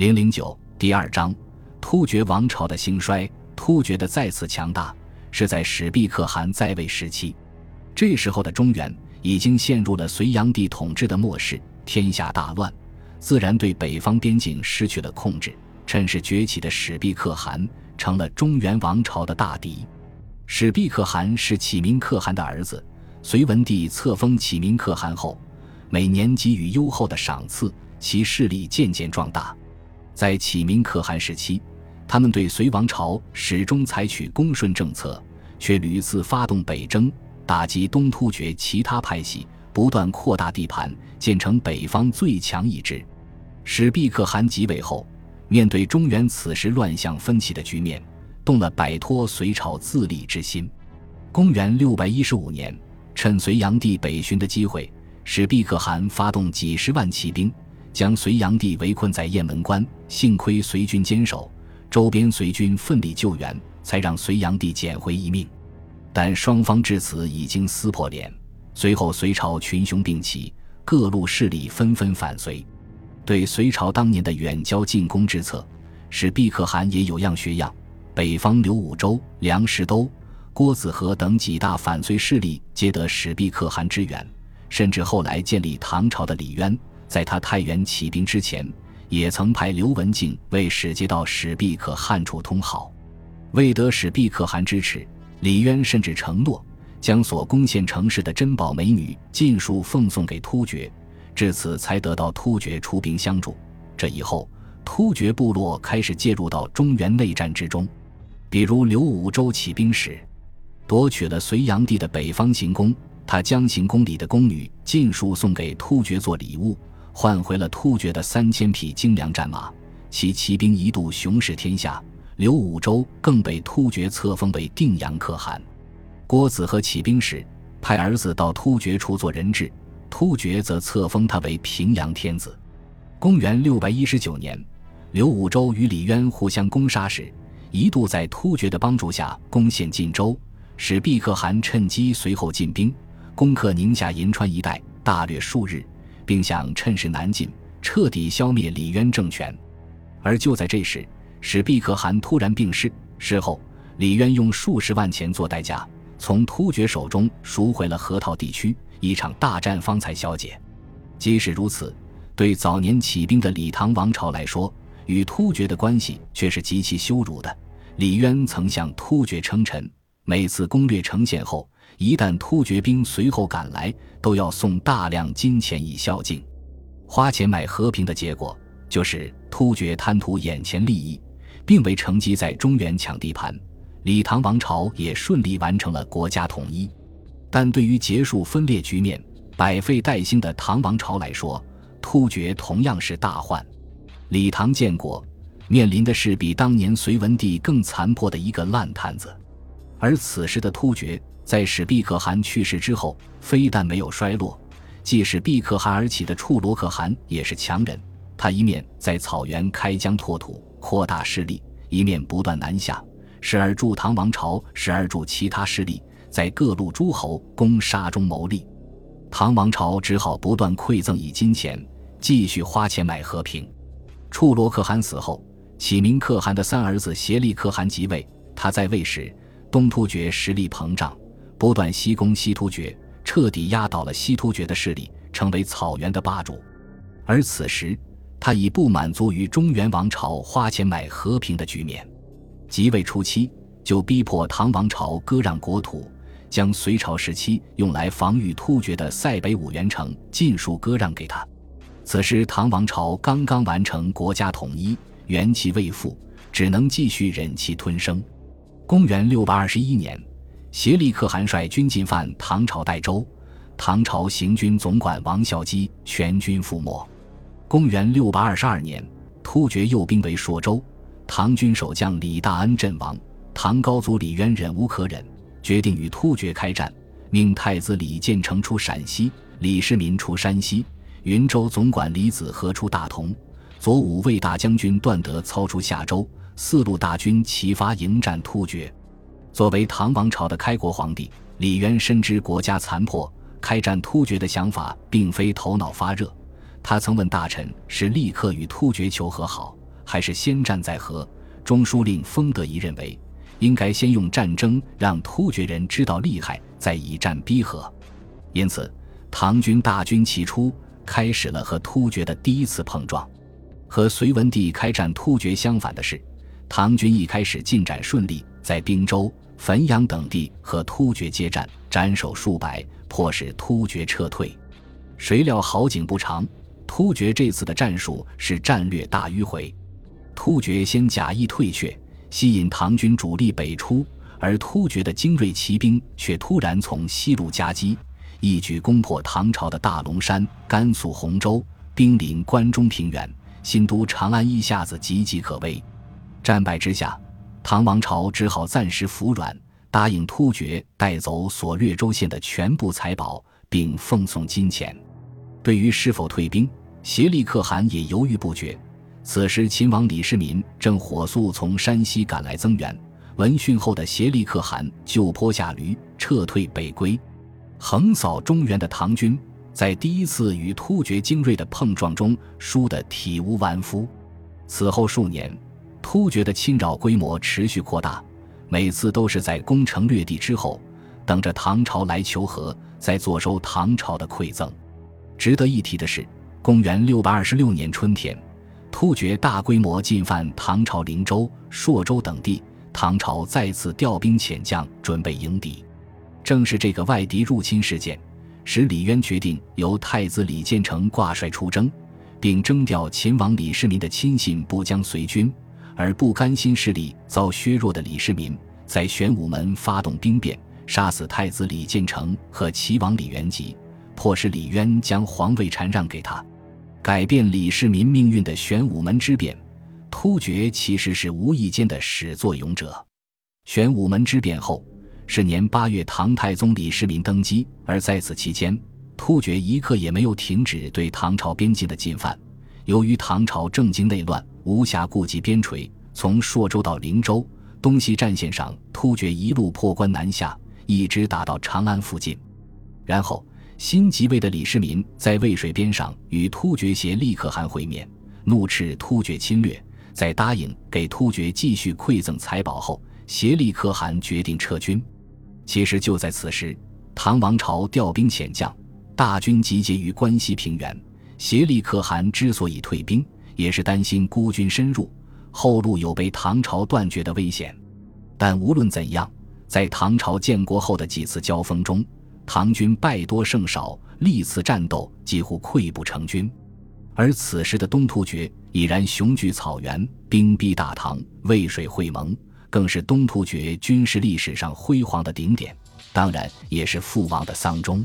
零零九第二章，突厥王朝的兴衰。突厥的再次强大是在史毕可汗在位时期。这时候的中原已经陷入了隋炀帝统治的末世，天下大乱，自然对北方边境失去了控制。趁势崛起的史毕可汗成了中原王朝的大敌。史毕可汗是启明可汗的儿子。隋文帝册封启明可汗后，每年给予优厚的赏赐，其势力渐渐壮大。在启明可汗时期，他们对隋王朝始终采取恭顺政策，却屡次发动北征，打击东突厥其他派系，不断扩大地盘，建成北方最强一支。史毕可汗即位后，面对中原此时乱象纷起的局面，动了摆脱隋朝自立之心。公元六百一十五年。趁隋炀帝北巡的机会，史毕可汗发动几十万骑兵，将隋炀帝围困在雁门关。幸亏隋军坚守，周边隋军奋力救援，才让隋炀帝捡回一命。但双方至此已经撕破脸。随后，隋朝群雄并起，各路势力纷纷反隋。对隋朝当年的远交近攻之策，史毕可汗也有样学样。北方刘武周、梁实都。郭子和等几大反隋势力皆得史毕可汗支援，甚至后来建立唐朝的李渊，在他太原起兵之前，也曾派刘文静为使节到史毕可汗处通好。为得史毕可汗支持，李渊甚至承诺将所攻陷城市的珍宝美女尽数奉送给突厥，至此才得到突厥出兵相助。这以后，突厥部落开始介入到中原内战之中，比如刘武周起兵时。夺取了隋炀帝的北方行宫，他将行宫里的宫女尽数送给突厥做礼物，换回了突厥的三千匹精良战马，其骑兵一度雄视天下。刘武周更被突厥册封为定阳可汗。郭子和起兵时，派儿子到突厥处做人质，突厥则册封他为平阳天子。公元六百一十九年，刘武周与李渊互相攻杀时，一度在突厥的帮助下攻陷晋州。使毕可汗趁机随后进兵，攻克宁夏银川一带，大略数日，并想趁势南进，彻底消灭李渊政权。而就在这时，史毕可汗突然病逝。事后，李渊用数十万钱做代价，从突厥手中赎回了河套地区，一场大战方才消解。即使如此，对早年起兵的李唐王朝来说，与突厥的关系却是极其羞辱的。李渊曾向突厥称臣。每次攻略呈现后，一旦突厥兵随后赶来，都要送大量金钱以孝敬。花钱买和平的结果，就是突厥贪图眼前利益，并未乘机在中原抢地盘。李唐王朝也顺利完成了国家统一。但对于结束分裂局面、百废待兴的唐王朝来说，突厥同样是大患。李唐建国面临的是比当年隋文帝更残破的一个烂摊子。而此时的突厥，在史毕可汗去世之后，非但没有衰落，即使毕可汗而起的处罗可汗也是强人。他一面在草原开疆拓土，扩大势力，一面不断南下，时而助唐王朝，时而助其他势力，在各路诸侯攻杀中谋利。唐王朝只好不断馈赠以金钱，继续花钱买和平。处罗可汗死后，启明可汗的三儿子协力可汗即位。他在位时。东突厥实力膨胀，不断西攻西突厥，彻底压倒了西突厥的势力，成为草原的霸主。而此时，他已不满足于中原王朝花钱买和平的局面，即位初期就逼迫唐王朝割让国土，将隋朝时期用来防御突厥的塞北五原城尽数割让给他。此时，唐王朝刚刚完成国家统一，元气未复，只能继续忍气吞声。公元六百二十一年，协力可汗率军进犯唐朝代州，唐朝行军总管王孝基全军覆没。公元六百二十二年，突厥诱兵为朔州，唐军守将李大恩阵亡，唐高祖李渊忍无可忍，决定与突厥开战，命太子李建成出陕西，李世民出山西，云州总管李子和出大同，左武卫大将军段德操出夏州。四路大军齐发迎战突厥。作为唐王朝的开国皇帝，李渊深知国家残破，开战突厥的想法并非头脑发热。他曾问大臣：“是立刻与突厥求和好，还是先战再和？中书令封德仪认为，应该先用战争让突厥人知道厉害，再以战逼和。因此，唐军大军起初开始了和突厥的第一次碰撞。和隋文帝开战突厥相反的是，唐军一开始进展顺利，在滨州、汾阳等地和突厥接战，斩首数百，迫使突厥撤退。谁料好景不长，突厥这次的战术是战略大迂回。突厥先假意退却，吸引唐军主力北出，而突厥的精锐骑兵却突然从西路夹击，一举攻破唐朝的大龙山、甘肃洪州，兵临关中平原，新都长安一下子岌岌可危。战败之下，唐王朝只好暂时服软，答应突厥带走所掠州县的全部财宝，并奉送金钱。对于是否退兵，协力可汗也犹豫不决。此时，秦王李世民正火速从山西赶来增援。闻讯后的协力可汗就坡下驴，撤退北归。横扫中原的唐军，在第一次与突厥精锐的碰撞中输得体无完肤。此后数年，突厥的侵扰规模持续扩大，每次都是在攻城略地之后，等着唐朝来求和，再坐收唐朝的馈赠。值得一提的是，公元六百二十六年春天。突厥大规模进犯唐朝灵州、朔州等地，唐朝再次调兵遣将，准备迎敌。正是这个外敌入侵事件，使李渊决定由太子李建成挂帅出征，并征调秦王李世民的亲信部将随军。而不甘心势力遭削弱的李世民，在玄武门发动兵变，杀死太子李建成和齐王李元吉，迫使李渊将皇位禅让给他。改变李世民命运的玄武门之变，突厥其实是无意间的始作俑者。玄武门之变后，是年八月，唐太宗李世民登基，而在此期间，突厥一刻也没有停止对唐朝边境的进犯。由于唐朝政经内乱，无暇顾及边陲，从朔州到灵州东西战线上，突厥一路破关南下，一直打到长安附近，然后。新即位的李世民在渭水边上与突厥协力可汗会面，怒斥突厥侵略。在答应给突厥继续馈赠财宝后，协力可汗决定撤军。其实就在此时，唐王朝调兵遣将，大军集结于关西平原。协力可汗之所以退兵，也是担心孤军深入，后路有被唐朝断绝的危险。但无论怎样，在唐朝建国后的几次交锋中，唐军败多胜少，历次战斗几乎溃不成军，而此时的东突厥已然雄踞草原，兵逼大唐，渭水会盟，更是东突厥军事历史上辉煌的顶点，当然也是父王的丧钟。